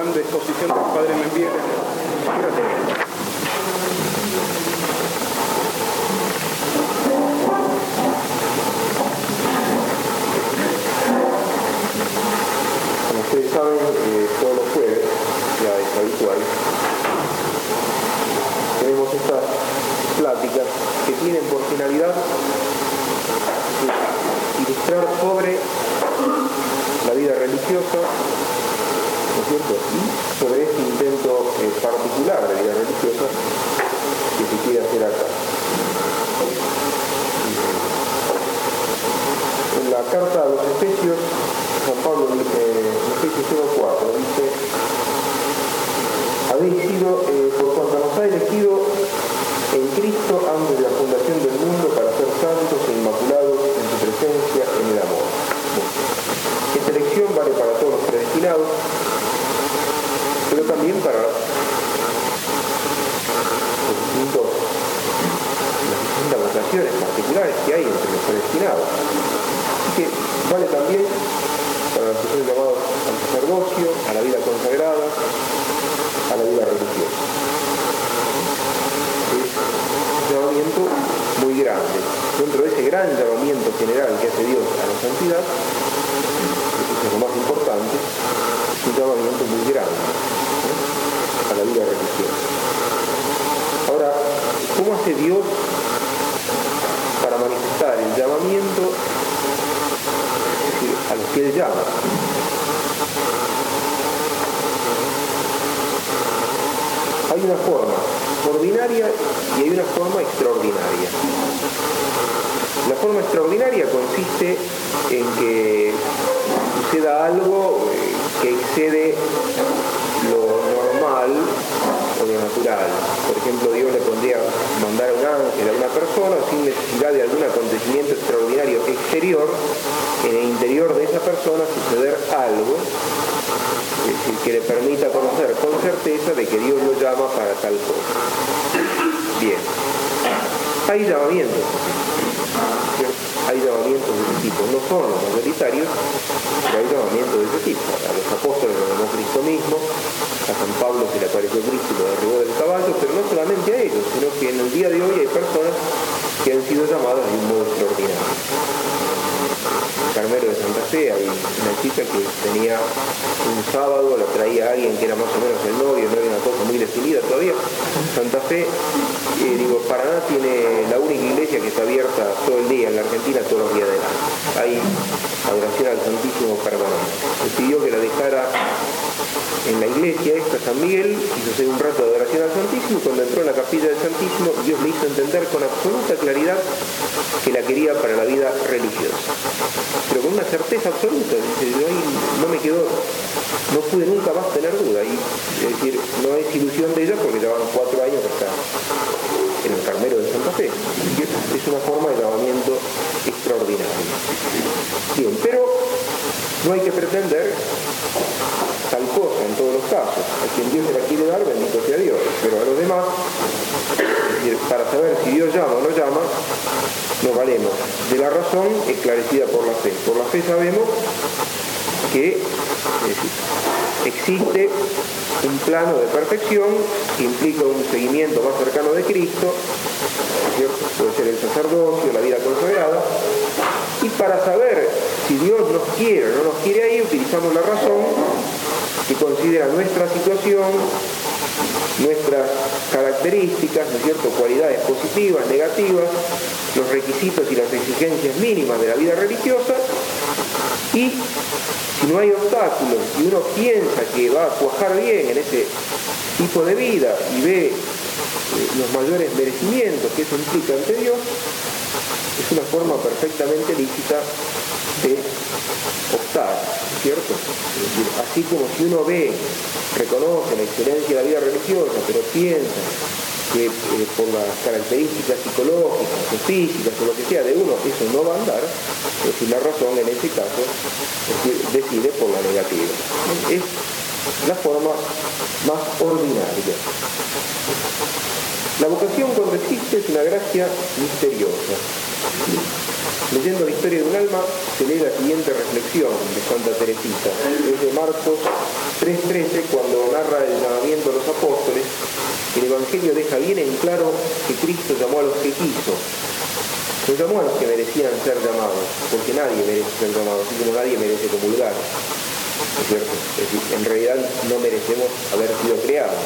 plan de exposición que el padre me envíe. Como ustedes saben, eh, todos los jueves, ya es habitual, tenemos estas pláticas que tienen por finalidad ilustrar sobre la vida religiosa, ¿no es sobre este intento eh, particular de vida religiosa que se quiere hacer acá. En la carta a los Efesios, San Pablo dice, en Efesios 1.4, dice, habéis sido, eh, por cuanto nos ha elegido en Cristo antes de la fundación del mundo para ser santos e inmaculados en su presencia en el amor. Esta elección vale para todos los predestinados, también para las distintas vocaciones particulares que hay entre los predestinados. Que vale también para los que son llamados al sacerdocio, a la vida consagrada, a la vida religiosa. Es un llamamiento muy grande. Dentro de ese gran llamamiento general que hace Dios a la santidad, eso es lo más importante, es un llamamiento muy grande. A la vida religiosa. Ahora, ¿cómo hace Dios para manifestar el llamamiento es decir, a los que Él llama? hay una forma ordinaria y hay una forma extraordinaria. La forma extraordinaria consiste en que suceda algo eh, que excede lo normal o lo natural. Por ejemplo, Dios le pondría mandar un ángel a una persona sin necesidad de algún acontecimiento extraordinario exterior, en el interior de esa persona suceder algo decir, que le permita conocer con certeza de que Dios lo llama para tal cosa. Bien, hay llamamientos, hay llamamientos de ese tipo, no son los mayoritarios, pero hay llamamientos de ese tipo. A los apóstoles lo llamó Cristo mismo, a San Pablo se le apareció Cristo y lo derribó del caballo, pero no solamente a ellos, sino que en el día de hoy hay personas que han sido llamadas de un modo extraordinario. Carmelo de Santa Fe, hay una chica que tenía un sábado, la traía alguien que era más o menos el novio, no era una cosa muy definida todavía. Santa Fe, eh, digo, Paraná tiene la única iglesia que está abierta todo el día en la Argentina, todos los días del año. Hay adoración al Santísimo permanente. Me pidió que la dejara en la iglesia esta San Miguel, hizo un rato de adoración al Santísimo, y cuando entró en la capilla del Santísimo, Dios le hizo entender con absoluta claridad que la quería para la vida religiosa. Pero con una certeza absoluta, no me quedó, no pude nunca más tener duda. Es decir, no es ilusión de ella porque llevan cuatro años está en el Carmelo de Santa Fe. Es una forma de llamamiento extraordinario. Bien, pero no hay que pretender tal cosa en todos los casos. A quien Dios se la quiere dar, bendito sea Dios. Pero a los demás, para saber si Dios llama o no llama, no valemos de la razón esclarecida por la fe. Por la fe sabemos que existe un plano de perfección que implica un seguimiento más cercano de Cristo, puede ser el sacerdocio, la vida consagrada, y para saber si Dios nos quiere o no nos quiere ahí, utilizamos la razón que considera nuestra situación, nuestras características, ¿no es cierto?, cualidades positivas, negativas, los requisitos y las exigencias mínimas de la vida religiosa, y si no hay obstáculos y uno piensa que va a cuajar bien en ese tipo de vida y ve eh, los mayores merecimientos que eso implica ante Dios, es una forma perfectamente lícita de optar, ¿cierto? Es así como si uno ve, reconoce la excelencia de la vida religiosa, pero piensa que eh, por las características psicológicas o físicas o lo que sea de uno, eso no va a andar, es decir, la razón en ese caso decide por la negativa. Es la forma más ordinaria. La vocación cuando existe es una gracia misteriosa. Leyendo la historia de un alma se lee la siguiente reflexión de Santa Teresita. Es de Marcos 3.13 cuando narra el llamamiento de los apóstoles. El Evangelio deja bien en claro que Cristo llamó a los que quiso. No llamó a los que merecían ser llamados, porque nadie merece ser llamado, así como nadie merece comulgar. ¿Es cierto? Es decir, en realidad no merecemos haber sido creados.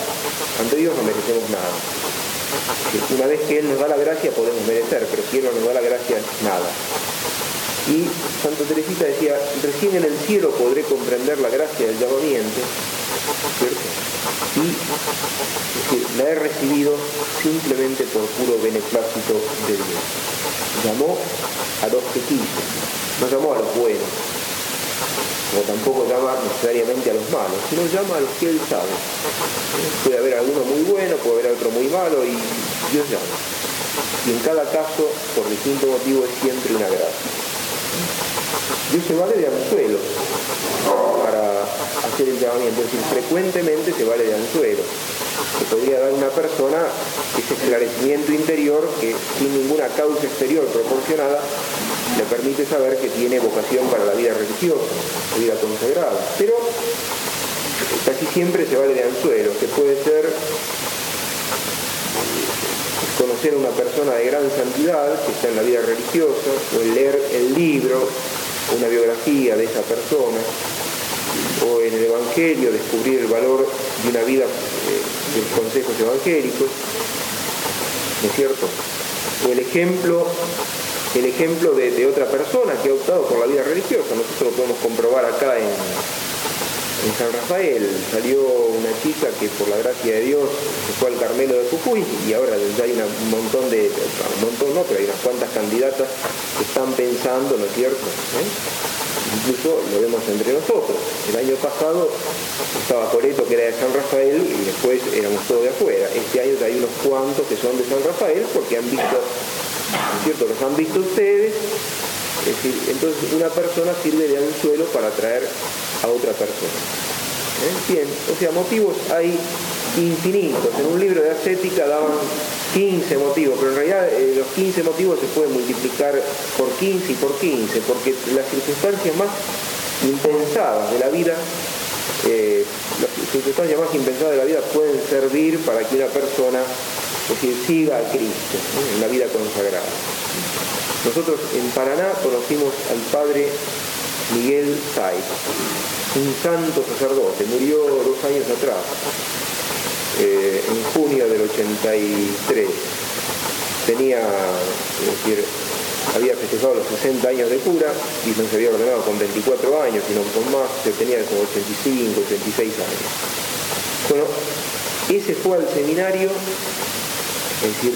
Ante Dios no merecemos nada. Una vez que Él nos da la gracia podemos merecer, pero si Él no nos da la gracia, nada. Y Santa Teresita decía, recién en el cielo podré comprender la gracia del llamamiento, ¿cierto? Y la he recibido simplemente por puro beneplácito de Dios. Llamó a los que quiso, no llamó a los buenos, como tampoco llama necesariamente a los malos, sino llama a los que Él sabe. Puede haber alguno muy bueno, puede haber otro muy malo y Dios llama. Y en cada caso, por distinto motivo, es siempre una gracia. Dios se vale de anzuelo para hacer el llamamiento, es decir, frecuentemente se vale de anzuelo. Que podría dar una persona ese esclarecimiento interior que sin ninguna causa exterior proporcionada le permite saber que tiene vocación para la vida religiosa, la vida consagrada. Pero casi siempre se vale de anzuelo, que puede ser conocer a una persona de gran santidad que está en la vida religiosa, o leer el libro, una biografía de esa persona, o en el Evangelio descubrir el valor de una vida eh, de consejos evangélicos, ¿no es cierto? O el ejemplo el ejemplo de, otra persona que ha optado por la vida religiosa. Nosotros lo podemos comprobar acá en, San Rafael. Salió una chica que por la gracia de Dios fue al Carmelo de Jujuy y ahora ya hay un montón de, un montón no, pero hay unas cuantas candidatas que están pensando, ¿no es cierto? ¿Eh? Incluso lo vemos entre nosotros. El año pasado estaba Coreto que era de San Rafael y después éramos todos de afuera. Este año hay unos cuantos que son de San Rafael porque han visto cierto? Los han visto ustedes. Entonces una persona sirve de anzuelo para atraer a otra persona. ¿Eh? Bien, o sea, motivos hay infinitos. En un libro de ascética daban 15 motivos, pero en realidad eh, los 15 motivos se pueden multiplicar por 15 y por 15, porque las circunstancias más impensadas de la vida, eh, las circunstancias más impensadas de la vida pueden servir para que una persona es decir, siga a Cristo en la vida consagrada. Nosotros en Paraná conocimos al padre Miguel Saiz, un santo sacerdote, murió dos años atrás, eh, en junio del 83. Tenía, es decir, había festejado los 60 años de cura y no se había ordenado con 24 años, sino con más, se tenía como 85, 86 años. Bueno, ese fue al seminario es decir,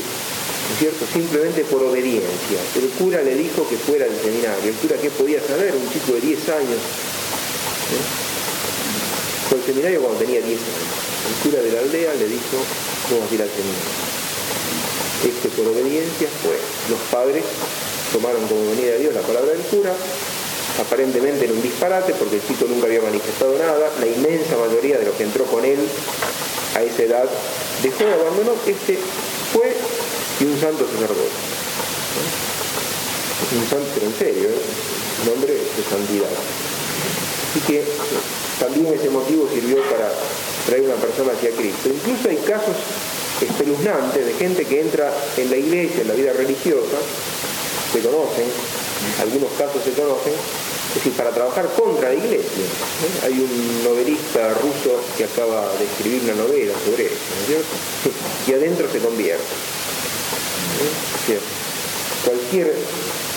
cierto? Simplemente por obediencia. El cura le dijo que fuera al seminario. El cura qué podía saber, un chico de 10 años. ¿Eh? Fue al seminario cuando tenía 10 años. El cura de la aldea le dijo, vamos a ir al seminario. Este por obediencia fue. Los padres tomaron como venida de Dios la palabra del cura, aparentemente en un disparate porque el chico nunca había manifestado nada, la inmensa mayoría de los que entró con él a esa edad dejó y abandonó, este fue y un santo sacerdote. Un santo, pero en serio, ¿eh? un hombre de santidad. Así que también ese motivo sirvió para traer una persona hacia Cristo. Incluso hay casos espeluznantes de gente que entra en la iglesia, en la vida religiosa, se conocen, algunos casos se conocen, es decir, para trabajar contra la iglesia. Hay un novelista ruso que acaba de escribir una novela sobre eso, ¿no es cierto? Y adentro se convierte. Cualquier,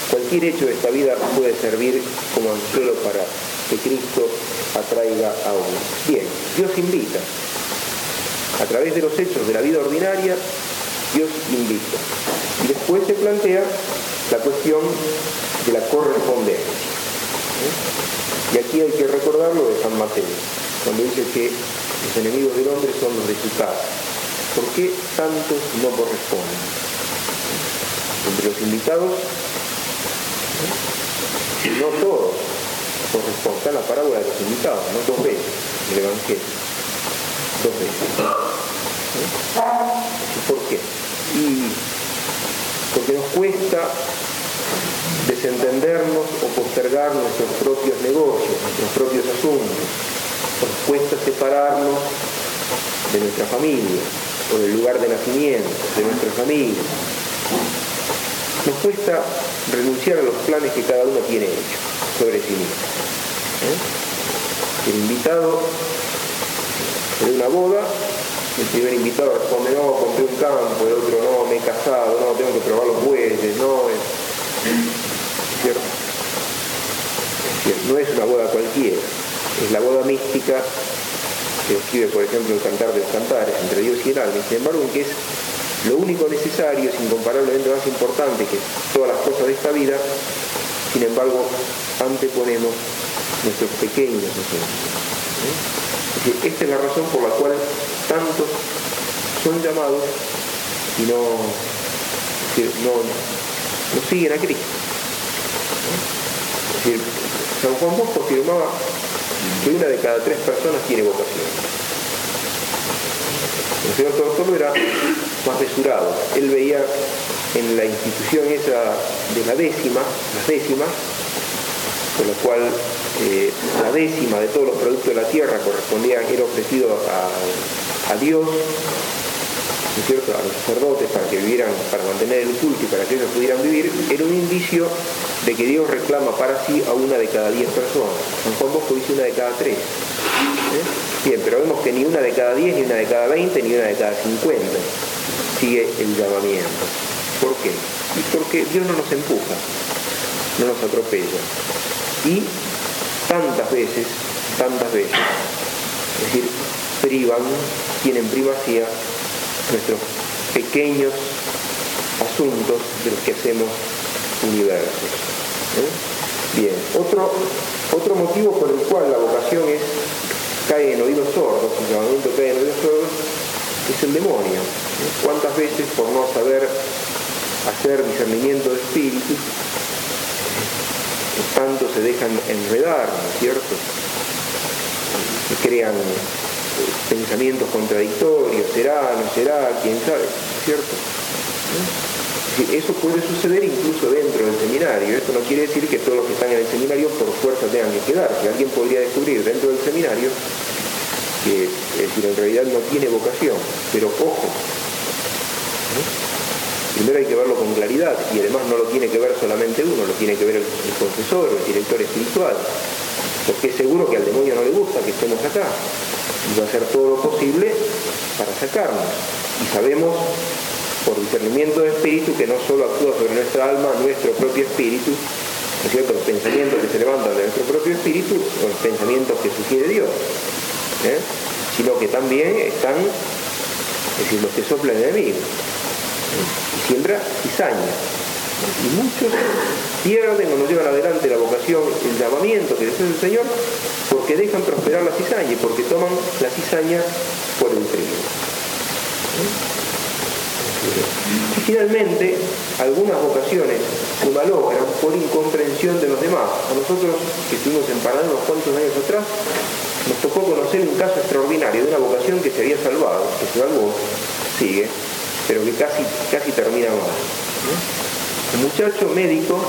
cualquier hecho de esta vida puede servir como anzuelo para que Cristo atraiga a uno. Bien, Dios invita. A través de los hechos de la vida ordinaria, Dios invita. Y después se plantea la cuestión de la correspondencia. Y aquí hay que recordar lo de San Mateo, cuando dice que los enemigos del hombre son los de su casa. ¿Por qué tantos no corresponden? Entre los invitados, no todos corresponden. Está la parábola de los invitados, ¿no? Dos veces en el Evangelio. Dos veces. ¿Por qué? Y porque nos cuesta desentendernos o postergar nuestros propios negocios, nuestros propios asuntos. Nos cuesta separarnos de nuestra familia o del lugar de nacimiento, de nuestra familia. Nos cuesta renunciar a los planes que cada uno tiene hecho sobre sí mismo. ¿eh? El invitado de una boda, el primer invitado responde, no, compré un campo, el otro no, me he casado, no, tengo que probar los bueyes, no. ¿Cierto? No es una boda cualquiera, es la boda mística que describe, por ejemplo, el cantar de los entre Dios y el alma, sin embargo, que es lo único necesario, es incomparablemente más importante que todas las cosas de esta vida, sin embargo, anteponemos nuestros pequeños ¿eh? Esta es la razón por la cual tantos son llamados y no, no, no siguen a Cristo. San Juan Bosco afirmaba que una de cada tres personas tiene vocación. El señor Tortolo era más mesurado. Él veía en la institución esa de la décima, las décimas, con lo cual eh, la décima de todos los productos de la tierra correspondía, era ofrecido a Dios, ¿no es cierto? a los sacerdotes para que vivieran, para mantener el culto y para que ellos pudieran vivir, era un indicio de que Dios reclama para sí a una de cada diez personas. San Juan Bosco dice una de cada tres. ¿eh? Bien, pero vemos que ni una de cada diez, ni una de cada veinte, ni una de cada cincuenta sigue el llamamiento. ¿Por qué? Porque Dios no nos empuja, no nos atropella. Y tantas veces, tantas veces, es decir, privan, tienen primacía nuestros pequeños asuntos de los que hacemos universos. ¿eh? Bien, otro, otro motivo por el cual la vocación es, cae en oídos sordos, el llamamiento cae en oídos sordos, es el demonio. ¿eh? ¿Cuántas veces por no saber hacer discernimiento de espíritu, tanto se dejan enredar, ¿no es cierto? Se crean pensamientos contradictorios, será, no será, quién sabe, ¿no es cierto? Eso puede suceder incluso dentro del seminario. Esto no quiere decir que todos los que están en el seminario por fuerza tengan que quedarse. Alguien podría descubrir dentro del seminario que decir, en realidad no tiene vocación. Pero ojo, primero hay que verlo con claridad y además no lo tiene que ver solamente uno, lo tiene que ver el, el confesor el director espiritual. Porque es seguro que al demonio no le gusta que estemos acá. Y va a hacer todo lo posible para sacarnos. Y sabemos por discernimiento de espíritu que no solo actúa sobre nuestra alma, nuestro propio espíritu, ¿no cierto? los pensamientos que se levantan de nuestro propio espíritu, o los pensamientos que sugiere Dios, ¿eh? sino que también están, es decir, los que soplan el enemigo, ¿eh? y siembra cizaña. Y muchos pierden o no llevan adelante la vocación, el llamamiento que les hace el Señor, porque dejan prosperar la cizaña y porque toman la cizaña por el trigo. Y finalmente, algunas vocaciones se malogran por incomprensión de los demás. A nosotros, que estuvimos en Paraná unos cuantos años atrás, nos tocó conocer un caso extraordinario de una vocación que se había salvado, que se salvó, sigue, pero que casi, casi termina mal. Un muchacho médico,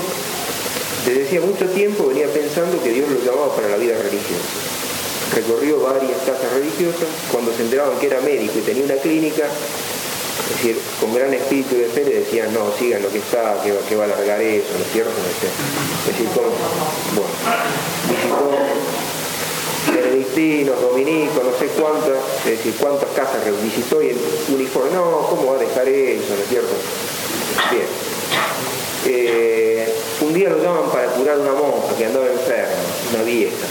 desde hacía mucho tiempo venía pensando que Dios lo llamaba para la vida religiosa. Recorrió varias casas religiosas, cuando se enteraban que era médico y tenía una clínica, es decir, con gran espíritu de fe le decían, no, sigan lo que está, que va, a alargar eso, ¿no es cierto? Es decir, bueno, visitó benedictinos, dominicos, no sé cuántas, es decir, cuántas casas visitó y el uniforme, no, ¿cómo va a dejar eso, no es cierto? Bien. Eh, un día lo llaman para curar una monja que andaba enferma, una vieja.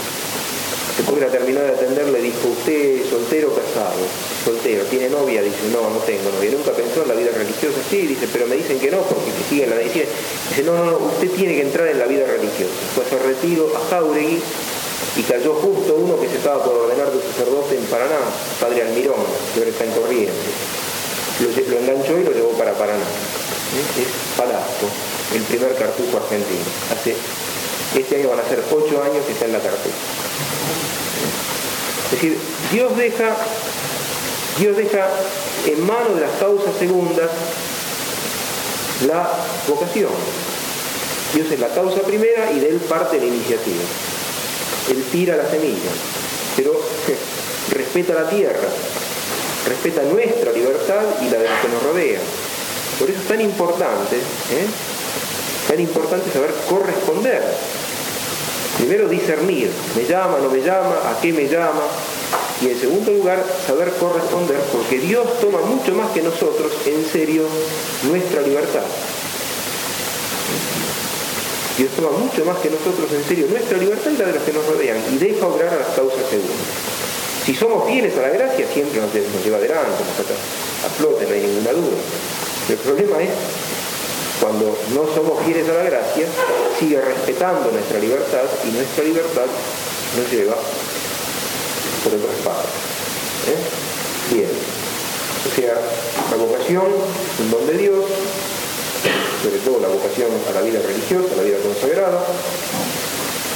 Después que la terminó de atender le dijo, ¿usted soltero casado? Soltero, ¿tiene novia? Dice, no, no tengo novia. Nunca pensó en la vida religiosa. Sí, dice, pero me dicen que no porque que sigue la medicina. Dice, no, no, no, usted tiene que entrar en la vida religiosa. Fue a su retiro a Jauregui y cayó justo uno que se estaba por ordenar de sacerdote en Paraná, padre Almirón, que ahora está en Corrientes. Lo enganchó y lo llevó para Paraná. ¿Eh? Es Palasco, el primer cartujo argentino. Hace, este año van a ser ocho años que está en la cartuja. Es decir, Dios deja, Dios deja en manos de las causas segundas la vocación. Dios es la causa primera y de él parte la iniciativa. Él tira la semilla, pero respeta la tierra, respeta nuestra libertad y la de los que nos rodean. Por eso es tan importante, ¿eh? tan importante saber corresponder. Primero discernir, me llama, no me llama, a qué me llama. Y en segundo lugar, saber corresponder, porque Dios toma mucho más que nosotros en serio nuestra libertad. Dios toma mucho más que nosotros en serio nuestra libertad y la de los que nos rodean y deja obrar a las causas segundas. Si somos fieles a la gracia, siempre nos, lleva adelante, nos saca a flote, no hay ninguna duda. El problema es cuando no somos fieles a la gracia, sigue respetando nuestra libertad y nuestra libertad nos lleva por otras partes. ¿eh? Bien. O sea, la vocación, un don de Dios, sobre todo la vocación a la vida religiosa, a la vida consagrada.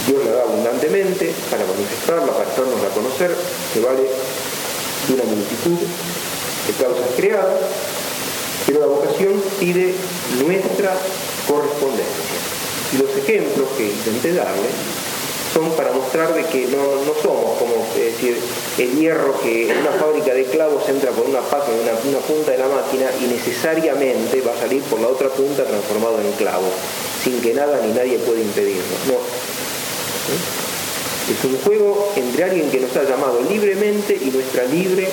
Dios la da abundantemente para manifestarla, para hacernos a conocer, que vale una multitud de causas creadas, pero la vocación pide nuestra correspondencia. Y los ejemplos que intenté darle son para mostrar de que no, somos como decir el hierro que en una fábrica de clavos entra por una pata en una, punta de la máquina y necesariamente va a salir por la otra punta transformado en clavo, sin que nada ni nadie pueda impedirlo. No. Es un juego entre alguien que nos ha llamado libremente y nuestra libre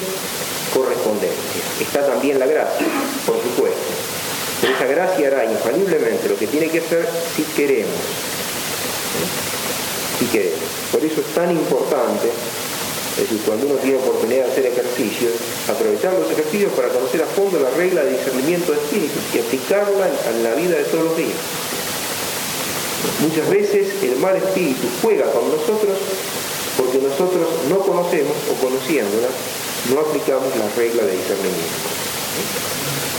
correspondencia. Está también la gracia, por supuesto. Pero esa gracia hará infaliblemente lo que tiene que hacer si queremos y que por eso es tan importante, es decir, cuando uno tiene oportunidad de hacer ejercicios, aprovechar los ejercicios para conocer a fondo la regla de discernimiento de espíritu y aplicarla en la vida de todos los días. Muchas veces el mal espíritu juega con nosotros porque nosotros no conocemos o conociéndola no aplicamos la regla de discernimiento.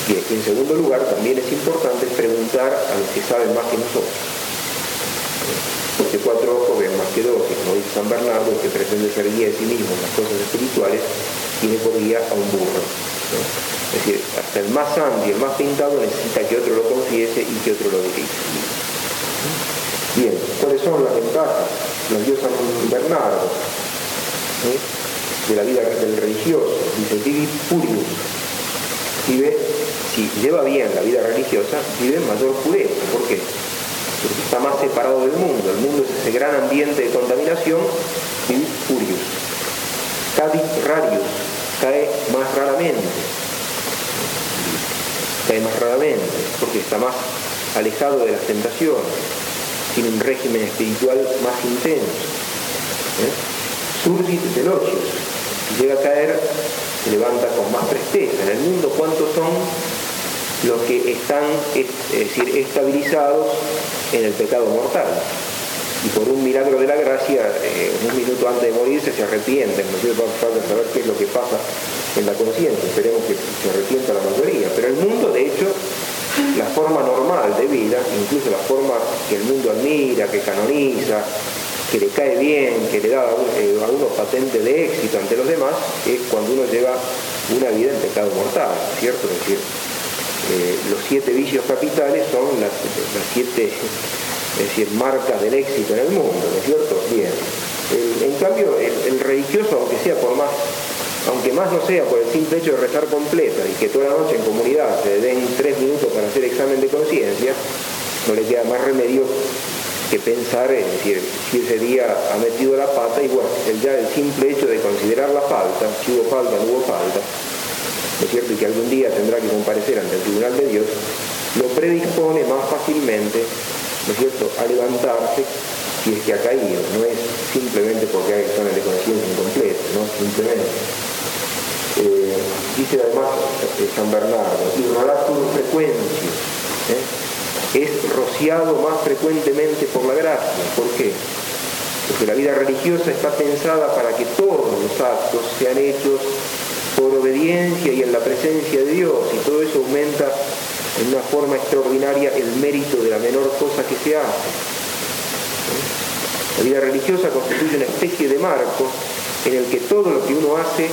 Y en segundo lugar, también es importante preguntar a los que saben más que nosotros porque cuatro ojos ven más que dos, como dice San Bernardo, que pretende ser guía de sí mismo en las cosas espirituales, tiene por guía a un burro. Es decir, hasta el más santo y el más pintado necesita que otro lo confiese y que otro lo dirija. Bien, ¿cuáles son las ventajas? Nos dio San Bernardo de la vida del religioso. Dice, vivi purius. Vive, si lleva bien la vida religiosa, vive mayor pureza. ¿Por qué? está más separado del mundo. El mundo es ese gran ambiente de contaminación y furios. Cadit rarius, cae más raramente. Cae más raramente, porque está más alejado de las tentaciones, tiene un régimen espiritual más intenso. ¿eh? Surgit llega a caer, se levanta con más presteza. En el mundo, ¿cuántos son los que están es decir, estabilizados en el pecado mortal. Y por un milagro de la gracia, eh, un minuto antes de morirse se arrepienten, no sé, falta saber qué es lo que pasa en la conciencia, esperemos que se arrepienta la mayoría. Pero el mundo, de hecho, la forma normal de vida, incluso la forma que el mundo admira, que canoniza, que le cae bien, que le da eh, a uno patente de éxito ante los demás, es cuando uno lleva una vida en pecado mortal, ¿cierto? Es decir, eh, los siete vicios capitales son las, siete decir, marcas del éxito en el mundo, ¿no es cierto? Bien. en cambio, el, religioso, aunque sea por más, aunque más no sea por el simple hecho de rezar completa y que toda la noche en comunidad se den tres minutos para hacer examen de conciencia, no le queda más remedio que pensar, es decir, si ese día ha metido la pata, y bueno, ya el simple hecho de considerar la falta, si hubo falta, no hubo falta, es cierto? Y que algún día tendrá que comparecer ante el tribunal de Dios, lo predispone más fácilmente, ¿no es cierto?, a levantarse si es que ha caído, no es simplemente porque hay examen de conciencia incompleto, ¿no? Simplemente. Eh, dice además eh, San Bernardo, y con frecuencia, ¿eh? Es rociado más frecuentemente por la gracia. ¿Por qué? Porque la vida religiosa está pensada para que todos los actos sean hechos por obediencia y en la presencia de Dios, y todo eso aumenta en una forma extraordinaria el mérito de la menor cosa que se hace. La vida religiosa constituye una especie de marco en el que todo lo que uno hace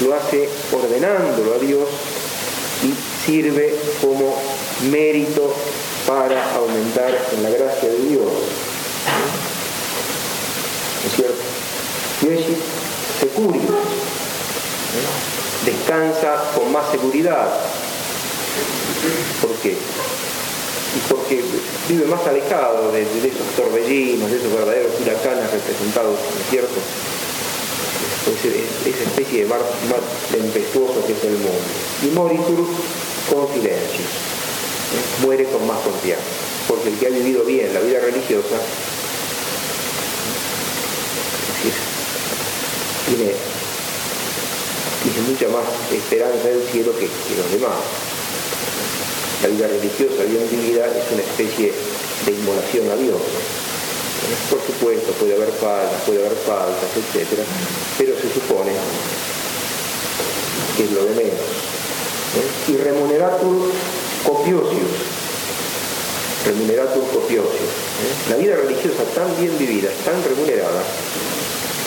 lo hace ordenándolo a Dios y sirve como mérito para aumentar en la gracia de Dios. ¿No es cierto? Dieci securi, descansa con más seguridad. ¿Por qué? Y porque vive más alejado de, esos torbellinos, de esos verdaderos huracanes representados, ¿no es cierto? esa especie de mar, tempestuoso que es el mundo. Y moritur con silencio. Muere con más confianza. Porque el que ha vivido bien la vida religiosa tiene, mucha más esperanza del cielo que, los demás. La vida religiosa bien vivida es una especie de inmolación a Dios. Por supuesto, puede haber faltas, puede haber faltas, etc. Pero se supone que es lo de menos. Y remuneratur copiosius. Remuneratur copiosius. La vida religiosa tan bien vivida, tan remunerada,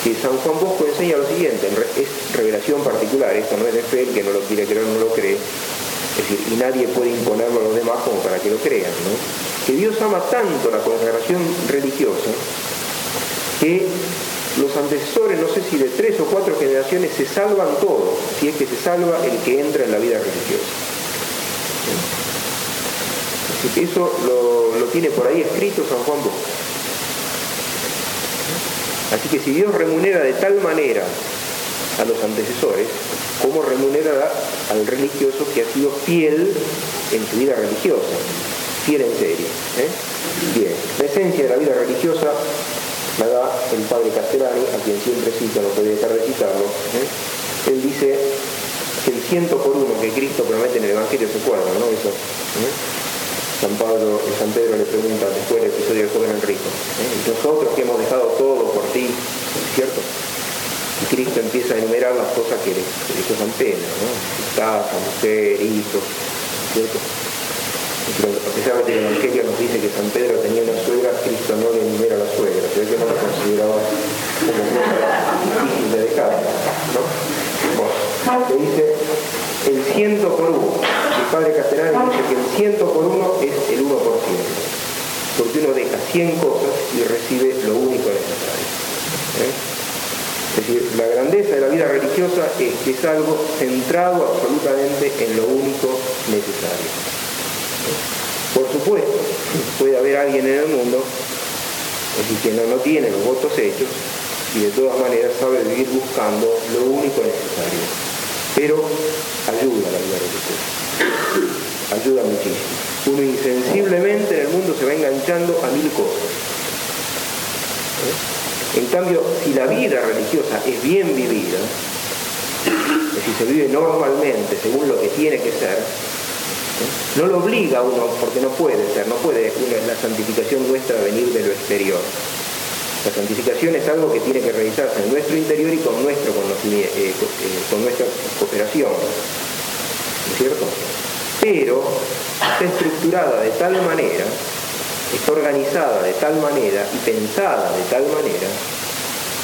que San Juan Bosco enseña lo siguiente, es revelación particular, esto no es de fe, el que no lo quiere creer no lo cree, es decir, y nadie puede imponerlo a los demás como para que lo crean. Que Dios ama tanto la consagración religiosa que los antecesores, no sé si de tres o cuatro generaciones, se salvan todos, si es que se salva el que entra en la vida religiosa. Eso lo, tiene por ahí escrito San Juan Bosco. Así que si Dios remunera de tal manera a los antecesores, ¿cómo remunerará al religioso que ha sido fiel en su vida religiosa? Fiel en serio. ¿eh? Bien, la esencia de la vida religiosa la da el padre Castellani, a quien siempre cito, no puede dejar de citarlo. ¿eh? Él dice que el ciento por uno que Cristo promete en el Evangelio se acuerda, ¿no? Eso. ¿eh? San Pedro le pregunta después del episodio del joven Enrico, ¿eh? nosotros que hemos dejado todo por ti, ¿cierto? Y Cristo empieza a enumerar las cosas que le, hizo San Pedro, ¿no? Casa, mujer, hijos, ¿cierto? a pesar de que el Evangelio nos dice que San Pedro tenía una suegra, Cristo no le enumera a la suegra, pero que no la consideraba como cosa difícil de dejar, ¿no? Bueno, le dice el ciento por uno padre Castellani dice que el ciento por uno es el 1%, porque uno deja 100 cosas y recibe lo único necesario. ¿eh? Es decir, la grandeza de la vida religiosa es que es algo centrado absolutamente en lo único necesario. ¿eh? Por supuesto, puede haber alguien en el mundo que no, no tiene los votos hechos y de todas maneras sabe vivir buscando lo único necesario. Pero ayuda la vida religiosa ayuda muchísimo. Uno insensiblemente en el mundo se va enganchando a mil cosas. ¿Eh? En cambio, si la vida religiosa es bien vivida, si se vive normalmente según lo que tiene que ser, ¿eh? no lo obliga a uno porque no puede ser, no puede la santificación nuestra venir de lo exterior. La santificación es algo que tiene que realizarse en nuestro interior y con, nuestro conocimiento, eh, con nuestra cooperación. ¿No es cierto? pero está estructurada de tal manera, está organizada de tal manera y pensada de tal manera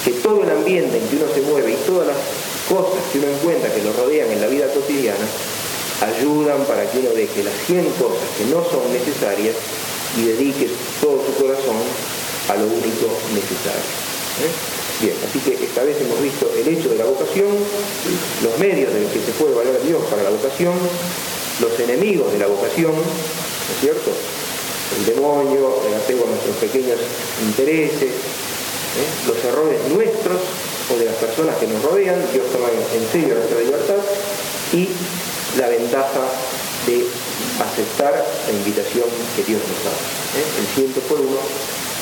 que todo el ambiente en que uno se mueve y todas las cosas que uno encuentra que lo rodean en la vida cotidiana ayudan para que uno deje las 100 cosas que no son necesarias y dedique todo su corazón a lo único necesario. ¿eh? Bien, así que esta vez hemos visto el hecho de la vocación, los medios de los que se puede valer a Dios para la vocación, los enemigos de la vocación, ¿no es cierto? El demonio, el apego a nuestros pequeños intereses, ¿eh? los errores nuestros o de las personas que nos rodean, Dios toma en serio nuestra libertad y la ventaja de aceptar la invitación que Dios nos da. ¿eh? El ciento por uno,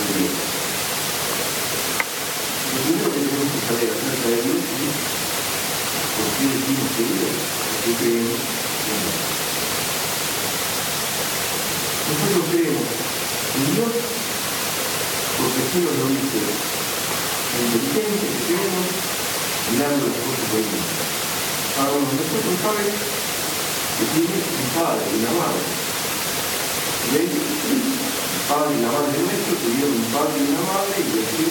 de Dios. Lo Dios creemos en Dios. Nosotros creemos en Dios porque así nos lo dice la inteligencia que tenemos mirando las cosas de Dios. Cada uno de nosotros sabe que un padre una madre. Padre y la madre nuestro tuvieron un padre y una madre y así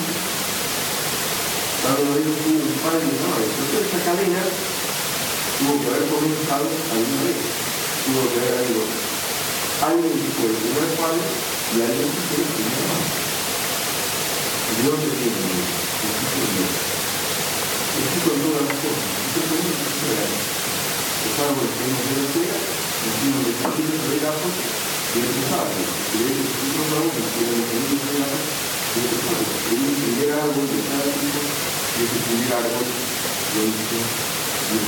cada uno de ellos tuvo un padre y una madre. Toda esa cadena tuvo que haber comenzado alguna vez. Tuvo que haber habido alguien que fue el primer padre y alguien que fue el primer madre. Dios te tiene Jesús Dios. Jesús con todas las cosas, Jesús con todas las cosas. Los árboles que hemos de la tierra, los hijos de Jesús de El pesado, y de ellos nosotros vamos, que amigos de Gafos, y el pesado. Y el primer árbol de cada tipo, y ese primer árbol lo hizo Dios.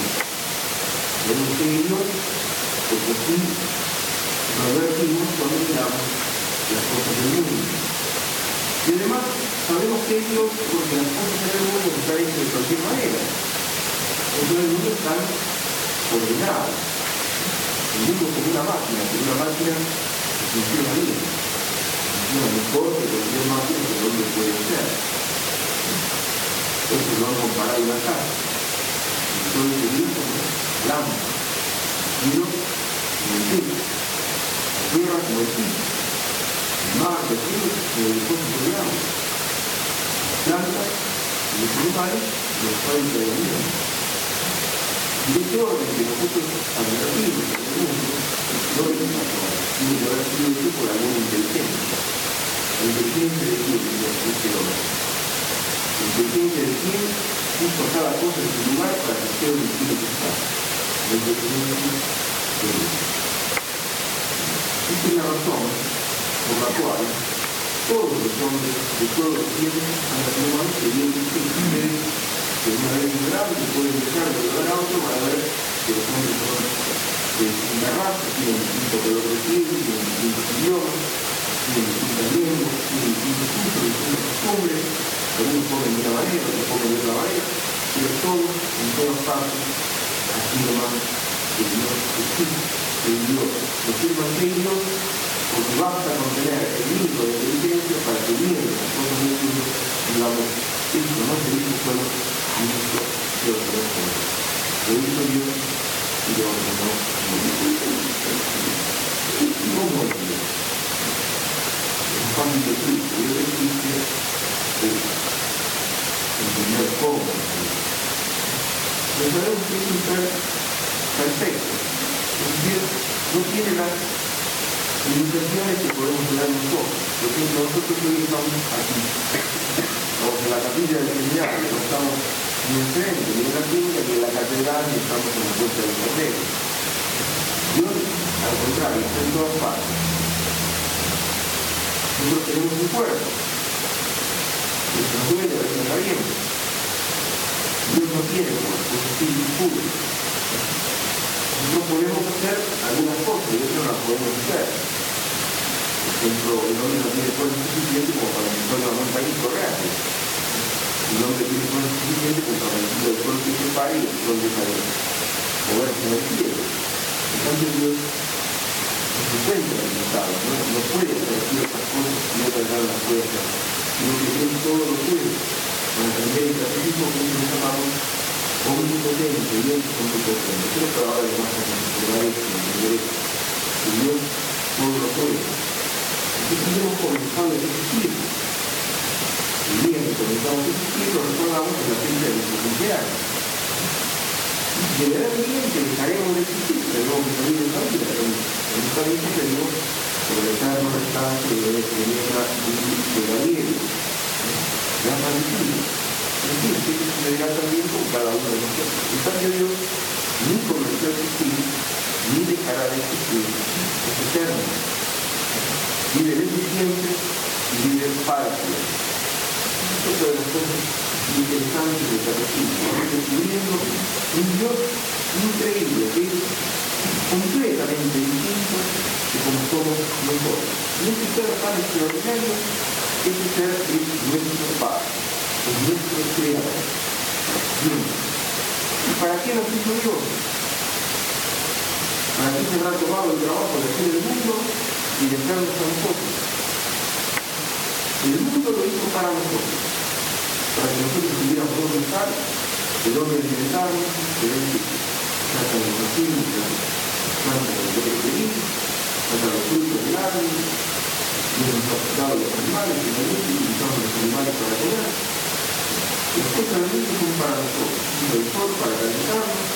Tenemos que ir Dios, porque así nos advertimos cuando miramos las cosas del mundo. Y además sabemos que Dios porque las cosas en el mundo están hechas de cualquier manera. Entonces el mundo está ordenado. El mundo como una máquina, como una máquina funciona bien. Funciona mejor que cualquier máquina que hombre puede ser. Entonces lo han comparado una casa. Entonces el es lámpara, el piso. La tierra como el piso. El mar, el río, el depósito de agua. Plantas, los animales, los países de la vida. Y este orden que nosotros advertimos no es una que haber sido hecho por alguna inteligencia. La inteligencia de quién es este orden. La inteligencia de quién puso cada cosa en su lugar para que sea un destino que está. La inteligencia de Dios. Esta es la razón por la cual todos los hombres de todos los tiempos han afirmado que Dios existe que una vez liberado se puede dejar de verdad a otro para ver que los hombres son de distinta raza, tienen distinto color de piel, tienen distintos idiomas, tienen distintas lenguas, tienen distintos usos, distintas costumbres, algunos comen de una manera, otros comen de otra manera, pero todos, en todas partes, afirman que Dios existe, que Dios, que Dios porque basta con tener el libro de inteligencia para que miren las cosas del mundo, digamos, esto no se dice solo y esto se lo Lo hizo Dios nosotros. Hoy estamos aquí, estamos en la capilla del no estamos ni enfrente, en la finca, ni en la catedral, ni estamos en la puerta del hotel. Dios, al contrario, está en todas partes. Nosotros tenemos un cuerpo, que se nos duele, a veces nos calienta. Dios no tiene cuerpo, es espíritu puro. Nosotros podemos hacer algunas cosas y otras las podemos hacer. Por ejemplo, el hombre no tiene fuerza suficiente como para empezar una montaña y correr. El hombre tiene fuerza suficiente como para empezar el sol que se pare y el sol deja de moverse en el cielo. En cambio, Dios se encuentra limitado, ¿no? no puede hacer ciertas cosas y otras no las puede hacer, sino que Él todo lo puede. Entender el catecismo que nosotros llamamos omnipotente, Dios es omnipotente. Creo que ahora además a considerar esto, entender esto, que Dios todo lo puede. Entonces hemos comenzado a existir. El que comenzamos a existir lo recordamos en la fecha de nuestro cumpleaños. Generalmente dejaremos de existir, tenemos que salir de esta vida, pero en esta vida tenemos sobre el eterno restante de Venera de Gabriel. Ya más difícil. En fin, que se dirá también con cada uno de nosotros. En cambio Dios ni comenzó a existir, ni dejará de existir, es eterno. Vive desde siempre y vive para siempre. Esto de las cosas inteligentes antes del catecismo, descubriendo un Dios increíble, que es completamente distinto de como somos nosotros. Y ese ser tan extraordinario, ese ser es nuestro Padre, es nuestro Creador. ¿Y para qué nos hizo Dios? Para qué se habrá tomado el trabajo de hacer el mundo y dejarnos a nosotros. El mundo lo hizo para nosotros, para que nosotros tuviéramos dónde estar, de dónde alimentarnos, de dónde trata los niños, trata de los de trata los frutos del árbol, y nos ha dado los animales, y utilizamos los animales para comer. Las cosas para nosotros, el sol para calentarnos,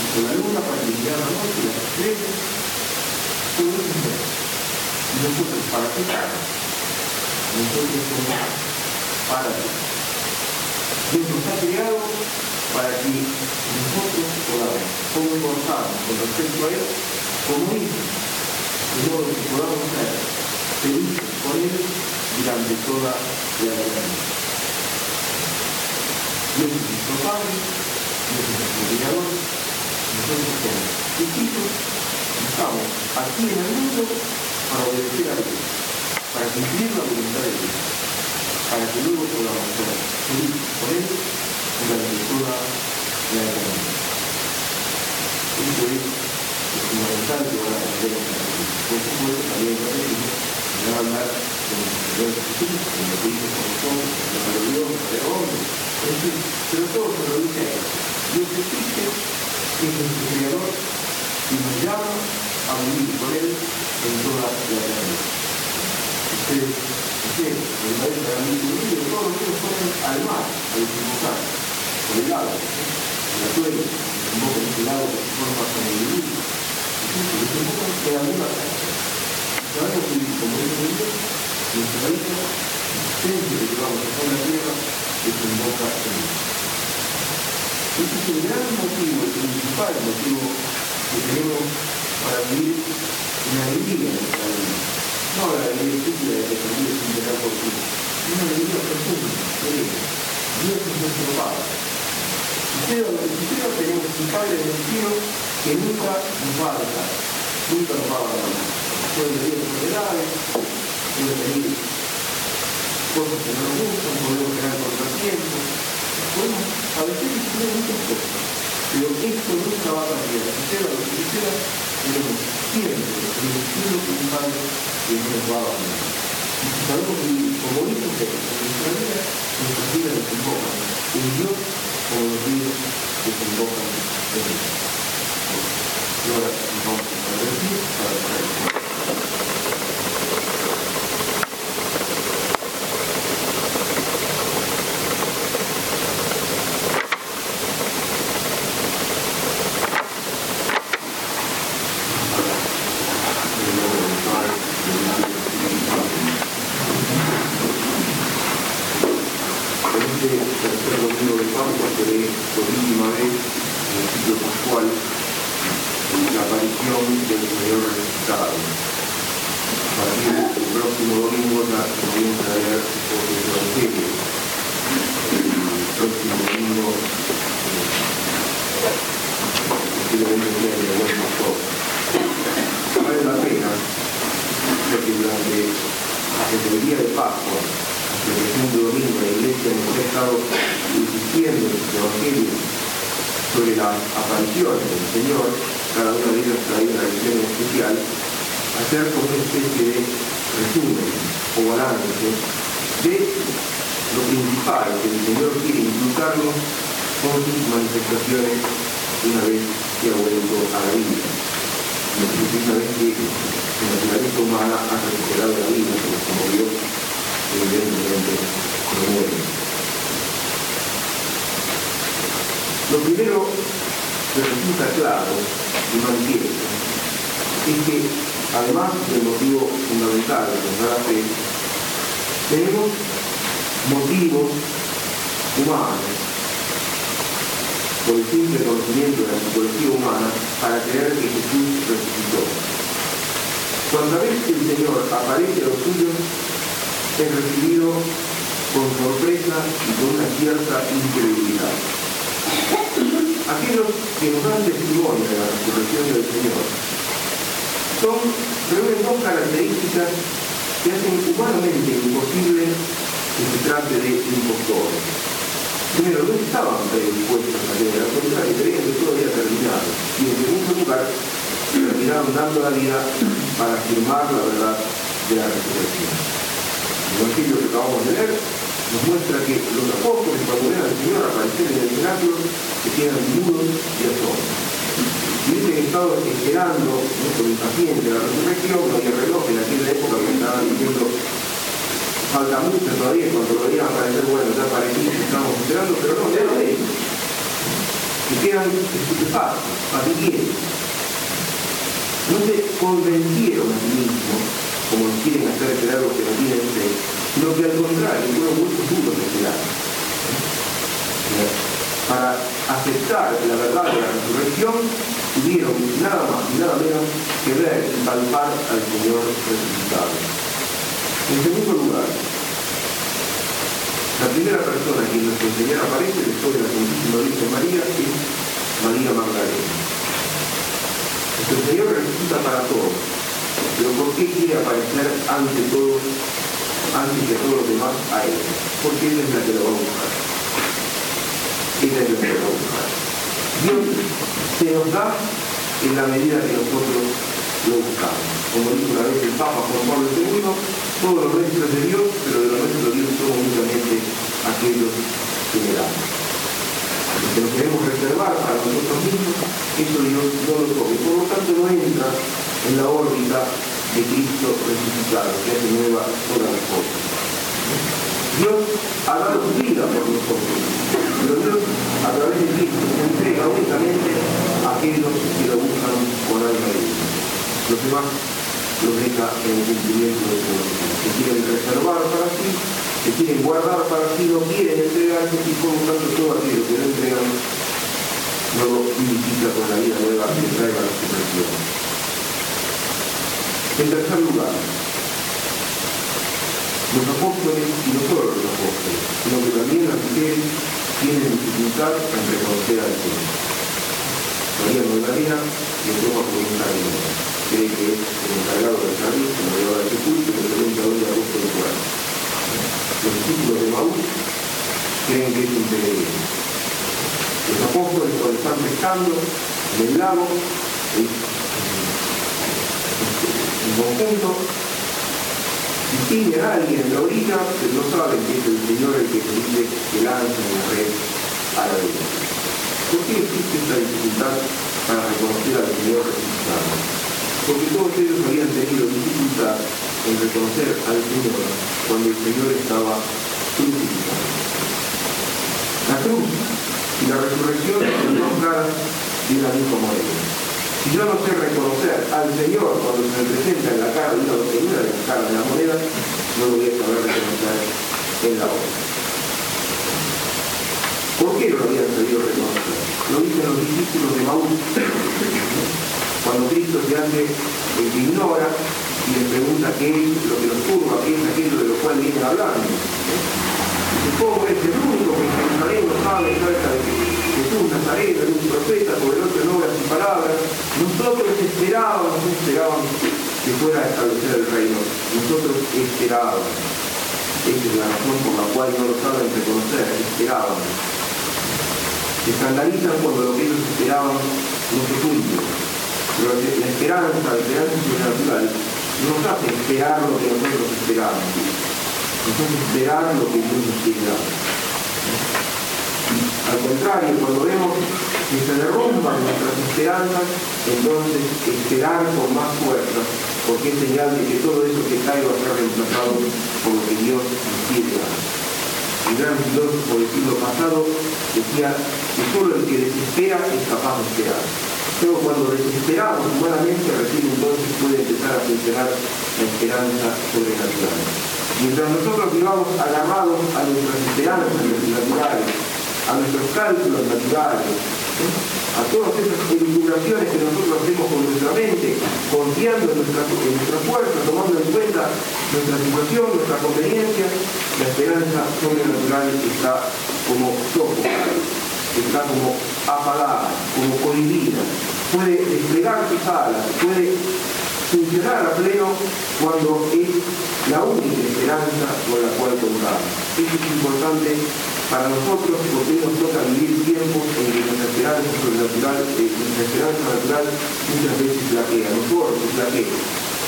hizo la luna para iluminar la noche, las estrellas, todo eso es. Y ¿para qué? Nosotros somos para Dios. Dios nos ha creado para que nosotros podamos comportarnos con respecto a Él como hijos, de modo que podamos ser felices con Él durante toda la eternidad. Dios es nuestro Padre, Dios es nuestro Creador, nosotros somos sus hijos, estamos aquí en el mundo para obedecer a Dios, para cumplir la voluntad de Dios, para que luego podamos felices con Él durante toda la eternidad. Esto es lo fundamental que van a en la Por supuesto, también en la me va a hablar de Jesús, de lo de lo que lo dio, de hombres, en fin, pero todo se lo dice a Él. Dios existe, es nuestro Creador y nos llama a vivir con Él en toda la eternidad. Ustedes, ustedes, el maestro de la Biblia, todos los días fueron al mar a desembocar por el agua, en la tuya, desembocan ese lago que se forma con el diluvio. Desembocan en alguna casa. Sabemos vivir como es el nuestra vida, siempre que llevamos a la tierra, desemboca en Dios. Este es el gran motivo, el principal motivo que tenemos para vivir una alegría en nuestra vida. No la estúpida de que sin tener por ti. Una profunda, serena. Dios es nuestro Padre. Ustedes tenemos un Padre en el cielo que nunca nos va a dejar. Nunca nos va a abandonar. Puede venir enfermedades, puede venir cosas que no nos gustan, podemos tener contratiempos, podemos a veces discutir muchas cosas, pero esto nunca va a cambiar. Suceda lo que suceda, tenemos siempre en el cielo un Padre que no nos va a. Y sabemos vivir como hijos de nuestra vida, nuestras vidas desembocan en Dios como los ríos desembocan en Él. Y ahora nos vamos a para poner este tercer domingo de Pascua seré por última vez en el sitio pascual la aparición del Señor resucitado. A partir del próximo domingo ya comienza a leer otros evangelios. El próximo domingo el de pastor. Vale la pena porque durante el día de Pascua el segundo domingo la iglesia nos ha estado insistiendo en los evangelios sobre las apariciones del Señor, cada una de ellas trae una lección especial, hacer como una especie de resumen o balance de lo principal que el Señor quiere inculcarnos con sus manifestaciones una vez que ha vuelto a la vida. Una vez que la naturaleza humana ha recuperado la vida, como Dios evidentemente no muere. Lo primero que resulta claro y mantiene es que además del motivo fundamental da la fe, tenemos motivos humanos por el simple conocimiento de la psicología humana para creer que Jesús resucitó. Cuando a veces el Señor aparece a los suyos, es recibido con sorpresa y con una cierta incredulidad. Aquellos que nos dan testimonio de la resurrección del Señor son, reúnen dos características que hacen humanamente imposible que se trate de impostores. Primero, no estaban predispuestos a creer, al contrario, creían que todo había terminado. Y en segundo lugar, terminaron dando la vida para afirmar la verdad de la resurrección. El Evangelio que acabamos de leer nos muestra que los apóstoles ven al Señor aparecer en el cenáculo se quedan mudos y asombros. Y dicen que estaban esperando ¿no? con impaciencia la resurrección, no había reloj en aquella época que estaban diciendo falta mucho todavía, cuando lo veían aparecer, bueno, ya apareció, estamos esperando, pero no, ya lo ven. Y quedan estupefactos, patiquietos. No se convencieron a sí mismos, como nos quieren hacer creer los que no tienen fe, sino que al contrario, fueron muy duros de. Para aceptar la verdad de la resurrección, tuvieron nada más y nada menos que ver y palpar al Señor resucitado. En segundo lugar, la primera persona que nuestro Señor aparece después de la Santísima Virgen María es María Magdalena. Nuestro Señor resucita para todos, pero ¿por qué quiere aparecer ante todos, antes de todos los demás a Él? Porque Él es la que lo va a buscar. Ella es la que lo va a buscar. Dios se nos da en la medida que nosotros lo buscamos. Como dijo una vez el Papa Juan Pablo II, todos los nuestros de Dios, pero de los nuestros de Dios somos únicamente aquellos que le damos. Lo que nos queremos reservar para nosotros mismos, eso Dios no lo tome. Por lo tanto, no entra en la órbita de Cristo resucitado, que hace nueva todas las cosas. Dios ha dado su vida por nosotros, pero Dios a través de Cristo entrega únicamente a aquellos que lo buscan con alma y vida. Los demás los deja en cumplimiento de su voluntad. Se quieren reservar para sí, se quieren guardar para sí, no quieren entregarse y por lo tanto todo aquello que no entregan no lo unifica con la vida nueva que traiga la supresión. En tercer lugar, los apóstoles, y no solo los apóstoles, sino que también las mujeres tienen dificultad en reconocer al Señor. María Magdalena por un camino. Cree que es el encargado del que lo lleva al sepulcro y le pregunta dónde ha puesto el cuerpo. Los discípulos de Maús creen que es un peregrino. Los apóstoles cuando están pescando en el lago, en conjunto, distinguen a alguien en la orilla, pero no saben que es el Señor el que que lanza en la red a la orilla. ¿Por qué existe esta dificultad para reconocer al Señor resucitado? Porque todos ellos habían tenido dificultad en reconocer al Señor cuando el Señor estaba crucificado. La cruz y la resurrección son dos caras de la misma moneda. Si yo no sé reconocer al Señor cuando se me presenta en la cara de una doctrina de la cara de la moneda, no lo voy a saber reconocer en la otra. ¿Por qué lo habían sabido reconocer? Lo dicen los discípulos de Maús. Cuando Cristo se hace el que ignora y les pregunta qué es lo que los turba, qué es aquello de lo cual vienen hablando. Dice, ¿cómo es el único que Jerusalén no sabe acerca de Jesús Nazareno era un profeta, poderoso en obras y palabras? Nosotros esperábamos, esperábamos que fuera a establecer el reino. Nosotros esperábamos. Esa es la razón por la cual no lo saben reconocer, esperábamos. Se escandalizan cuando lo que ellos esperaban no se cumple. Pero la esperanza, la esperanza sobrenatural, nos hace esperar lo que nosotros esperamos. Nos hace esperar lo que Dios nos quiere. Al contrario, cuando vemos que se derrumban nuestras esperanzas, entonces esperar con más fuerza, porque es señal de que todo eso que cae va a ser reemplazado por lo que Dios nos quiere. El gran filósofo del siglo pasado decía que solo el que desespera es capaz de esperar. Pero cuando desesperamos humanamente, recién entonces puede empezar a funcionar la esperanza sobrenatural. Mientras nosotros vivamos agarrados a nuestras esperanzas naturales, a nuestros cálculos naturales, a todas esas elucubraciones que nosotros hacemos con nuestra mente, confiando en nuestra, fuerza, tomando en cuenta nuestra situación, nuestra conveniencia, la esperanza sobrenatural está como sofocada, está como apagada, como cohibida, puede desplegar sus alas, puede funcionar a pleno cuando es la única esperanza con la cual contamos. Eso es importante para nosotros porque nos toca vivir tiempos en que nuestra esperanza sobrenatural, eh, nuestra esperanza natural muchas veces flaquea, no corre, flaquea.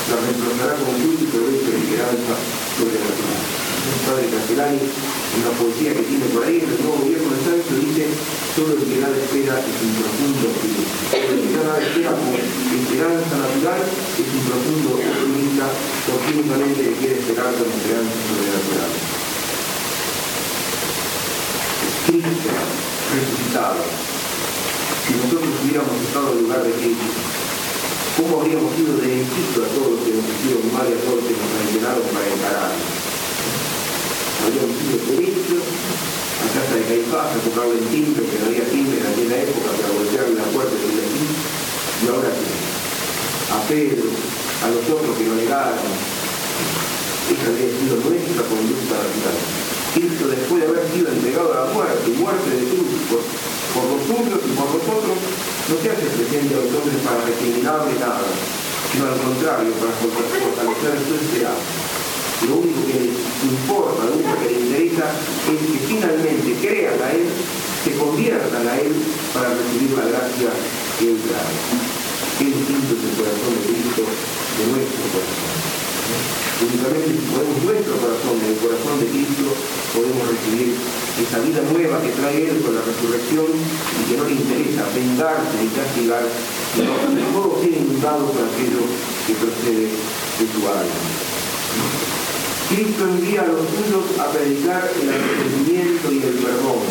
La reemplazará con fruto pero es esperanza sobrenatural. Padre Castellani, una poesía que tiene por ahí, en el nuevo gobierno de Sancho, dice, solo el que nada espera es un profundo optimista. Solo el que nada espera con esperanza natural es un profundo optimista, porque únicamente quiere esperar con esperanza sobrenatural. Cristo resucitado. Si nosotros hubiéramos estado en lugar de Cristo, ¿cómo habríamos sido derechito a todos los que nos hicieron mal y a todos los que nos traicionaron para encarar? Habríamos sido derechos a casa de Caifás a tocarle el timbre, que no había timbre en aquella época para golpearle la puerta de aquí. Y ahora sí, a Pedro, a los otros que lo negaron, esa habría sido nuestra conducta natural. Cristo después de haber sido entregado a la muerte, muerte de cruz por, los suyos y por nosotros, no se hace presente a los hombres para recriminarle nada, sino al contrario, para fortalecer su esperanza. Lo único que les importa, lo único es que finalmente crean a Él, se conviertan a Él para recibir la gracia que Él trae. Distinto es el corazón de Cristo de nuestro corazón. Únicamente si ponemos nuestro corazón en el corazón de Cristo, podemos recibir esa vida nueva que trae Él con la resurrección y que no le interesa vengarse ni castigar, sino que todo ser inundado por aquello que procede de su alma. Cristo envía a los suyos a predicar el arrepentimiento y el perdón.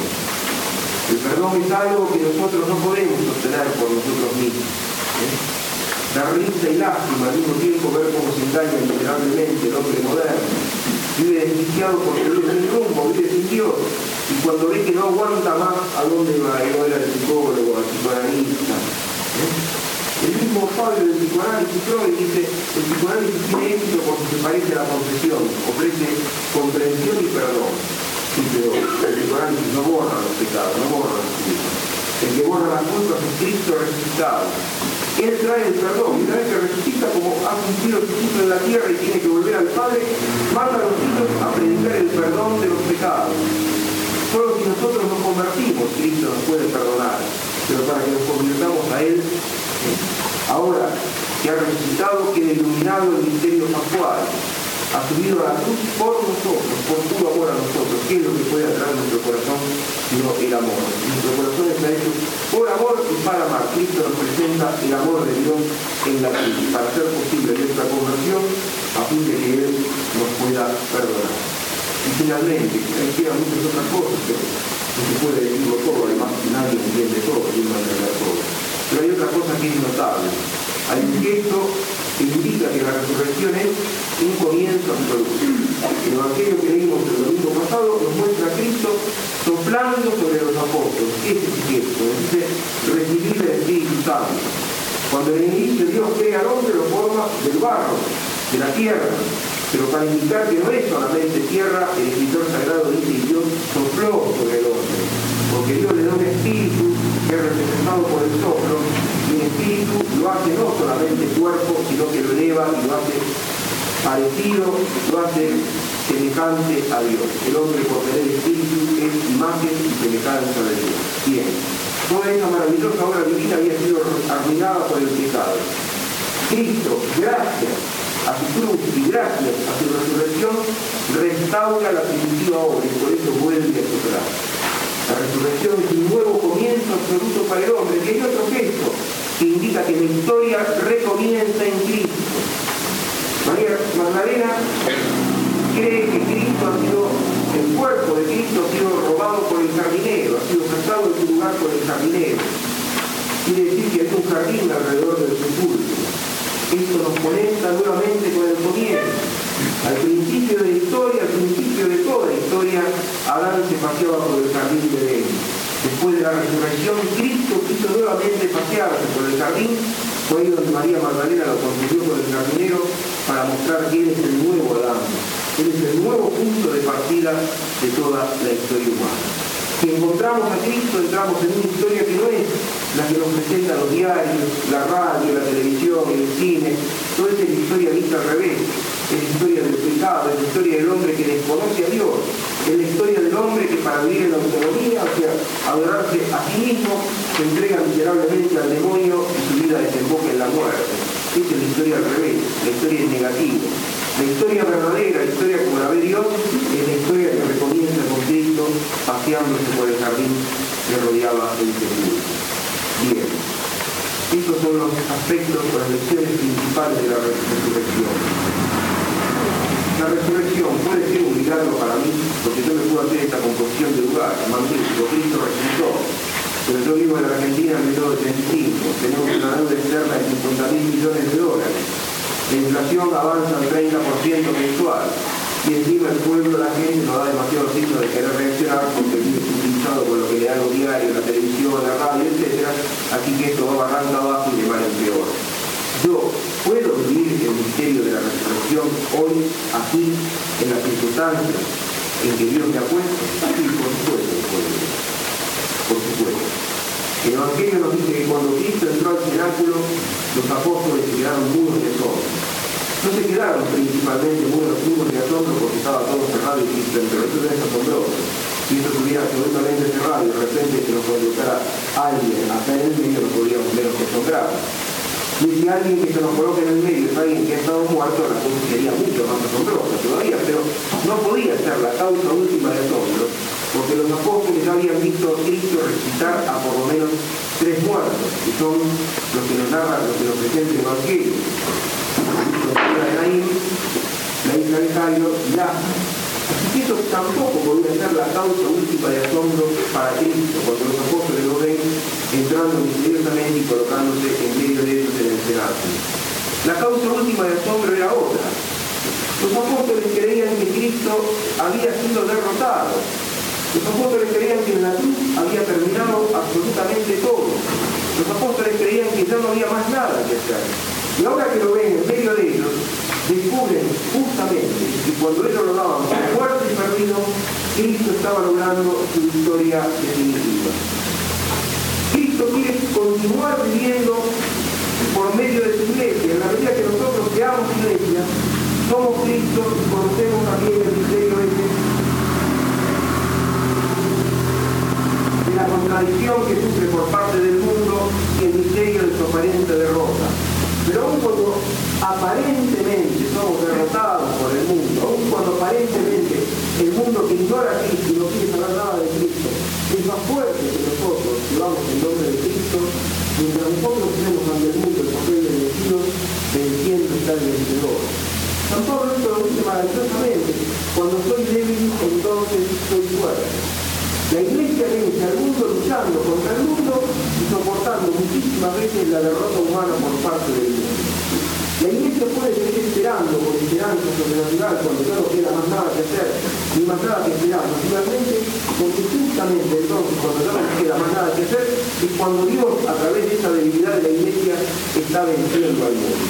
El perdón es algo que nosotros no podemos obtener por nosotros mismos. ¿eh? risa y lástima al mismo tiempo ver cómo se engaña miserablemente el hombre moderno. Vive desquiciado porque vive sin rumbo, vive sin Dios. Y cuando ve que no aguanta más, ¿a dónde va? No era el psicólogo, al psicoanalista. ¿Eh? El mismo padre del psicoanálisis Freud dice, el psicoanálisis tiene éxito porque se parece a la confesión, ofrece comprensión y perdón. Sí, pero el psicoanálisis no borra los pecados, no borra los culpas. El que borra las culpas es Cristo resucitado. Él trae el perdón, y una vez que resucita como ha cumplido su ciclo en la tierra y tiene que volver al Padre, manda a los hijos a predicar el perdón de los pecados. Solo si nosotros nos convertimos, Cristo nos puede perdonar, pero para que nos convirtamos a Él, ahora que ha resucitado, queda iluminado el misterio pascual, ha subido a la cruz por nosotros, por su amor a nosotros. ¿Qué es lo que puede atraer nuestro corazón sino el amor? Nuestro corazón está hecho por amor y para amar. Cristo nos presenta el amor de Dios en la cruz para hacer posible nuestra conversión a fin de que Él nos pueda perdonar. Y finalmente, hay quedan muchas otras cosas, pero no se puede decirlo todo, además nadie entiende todo, y no entender todo. Pero hay otra cosa que es notable. Hay gesto que indica que la resurrección es un comienzo absoluto. El Evangelio que leímos el domingo pasado nos muestra a Cristo soplando sobre los apóstoles. Ese es el gesto, dice recibir el Espíritu Santo. Cuando en el inicio Dios crea al hombre, lo forma del barro, de la tierra. Pero para indicar que no es solamente tierra, el escritor sagrado dice que Dios sopló sobre el hombre. Porque Dios le da un espíritu representado por el soplo, y el espíritu lo hace no solamente cuerpo, sino que lo eleva y lo hace parecido, lo hace semejante a Dios. El hombre por tener espíritu es imagen y semejanza de Dios. Bien, toda esa maravillosa obra divina había sido arruinada por el pecado. Cristo, gracias a su cruz y gracias a su resurrección, restaura la primitiva obra y por eso vuelve a su gracia. La resurrección es un nuevo comienzo absoluto para el hombre, que hay otro gesto que indica que la historia recomienza en Cristo. María Magdalena cree que Cristo ha sido, el cuerpo de Cristo ha sido robado por el jardinero, ha sido sacado de su lugar por el jardinero. Quiere decir que es un jardín alrededor del sepulcro. Esto nos conecta nuevamente con el comienzo. Al principio de la historia, al principio de toda la historia, Adán se paseaba por el jardín de Edén. Después de la resurrección, Cristo quiso nuevamente pasearse por el jardín, fue ahí donde María Magdalena lo condujo con el jardinero para mostrar quién es el nuevo Adán. Él es el nuevo punto de partida de toda la historia humana. Si encontramos a Cristo, entramos en una historia que no es la que nos presenta los diarios, la radio, la televisión, el cine, esa es la historia vista al revés, es historia del pecado, es la historia del hombre que desconoce a Dios, es la historia del hombre que para vivir en la autonomía, o sea, adorarse a sí mismo, se entrega miserablemente al demonio y su vida desemboca en la muerte. Esa es la historia al revés, la historia es negativa. La historia verdadera, la historia como la ve Dios, es la historia que recomienza con Cristo paseándose por el jardín que rodeaba el sepulcro. Bien, estos son los aspectos o las lecciones principales de la resurrección. La resurrección puede ser un milagro para mí, porque yo me puedo hacer esta composición de lugar, magnífico, Cristo resucitó. Pero yo vivo en Argentina en 1935, tenemos una deuda externa de 50 mil millones de dólares la inflación avanza al 30% mensual y encima el pueblo, la gente no da demasiado signo de querer reaccionar porque vive utilizado con lo que le da los diarios, la televisión, la radio, etc. Así que esto va barrando abajo y le va en peor. Yo puedo vivir el misterio de la resurrección hoy, aquí, en las circunstancias en que Dios me ha puesto. Sí, por supuesto, por supuesto. El Evangelio nos dice que cuando Cristo entró al cenáculo, los apóstoles se quedaron mudos de asombro. No se quedaron principalmente mudos, de asombro porque estaba todo cerrado y Cristo entró. Eso es asombroso. Si esto estuviera absolutamente cerrado y de repente se nos colocara alguien acá en el medio, no podríamos menos que asombrar. Y si alguien que se nos coloque en el medio es alguien que ha estado muerto, la cosa sería mucho más asombrosa todavía, pero no podía ser la causa última de asombro porque los apóstoles ya habían visto a Cristo resucitar a por lo menos tres muertos, que son los que nos narran, los que nos presenta el Evangelio. La la hija de Jairo y Lázaro. Eso tampoco podría ser la causa última de asombro para Cristo, cuando los apóstoles lo ven entrando misteriosamente y colocándose en medio de ellos en el cenáculo. La causa última de asombro era otra. Los apóstoles creían que Cristo había sido derrotado, los apóstoles creían que en la cruz había terminado absolutamente todo. Los apóstoles creían que ya no había más nada que hacer. Y ahora que lo ven en medio de ellos, descubren justamente que cuando ellos lo daban por muerto y perdido, Cristo estaba logrando su victoria definitiva. Cristo quiere continuar viviendo por medio de su iglesia. En la medida que nosotros seamos iglesia, somos Cristo y conocemos también el misterio ese la contradicción que sufre por parte del mundo y el misterio de su aparente derrota. Pero aun cuando aparentemente somos derrotados por el mundo, aun cuando aparentemente el mundo que ignora a Cristo y no quiere saber nada de Cristo, es más fuerte que nosotros que vamos en nombre de Cristo, mientras nosotros tenemos ante el mundo el papel de vencidos, venciendo está el vencedor. San esto lo dice maravillosamente, cuando soy débil, entonces soy fuerte. La iglesia vence al mundo luchando contra el mundo y soportando muchísimas veces la derrota humana por parte del. La iglesia puede seguir esperando con esperanza sobrenatural cuando ya no queda más nada que hacer, ni más nada que esperar, naturalmente, porque justamente entonces cuando ya no queda más nada que hacer es cuando Dios a través de esa debilidad de la iglesia está venciendo al mundo.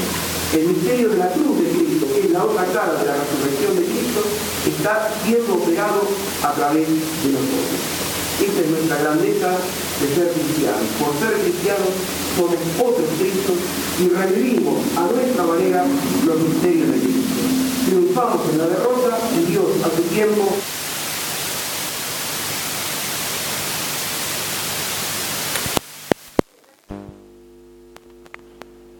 El misterio de la cruz de Cristo, que es la otra cara de la resurrección de Cristo, está siendo operado a través de nosotros. Esta es nuestra grandeza de ser cristianos. Por ser cristianos somos otros Cristos y revivimos a nuestra manera los misterios de Cristo. Triunfamos en la derrota y Dios a su tiempo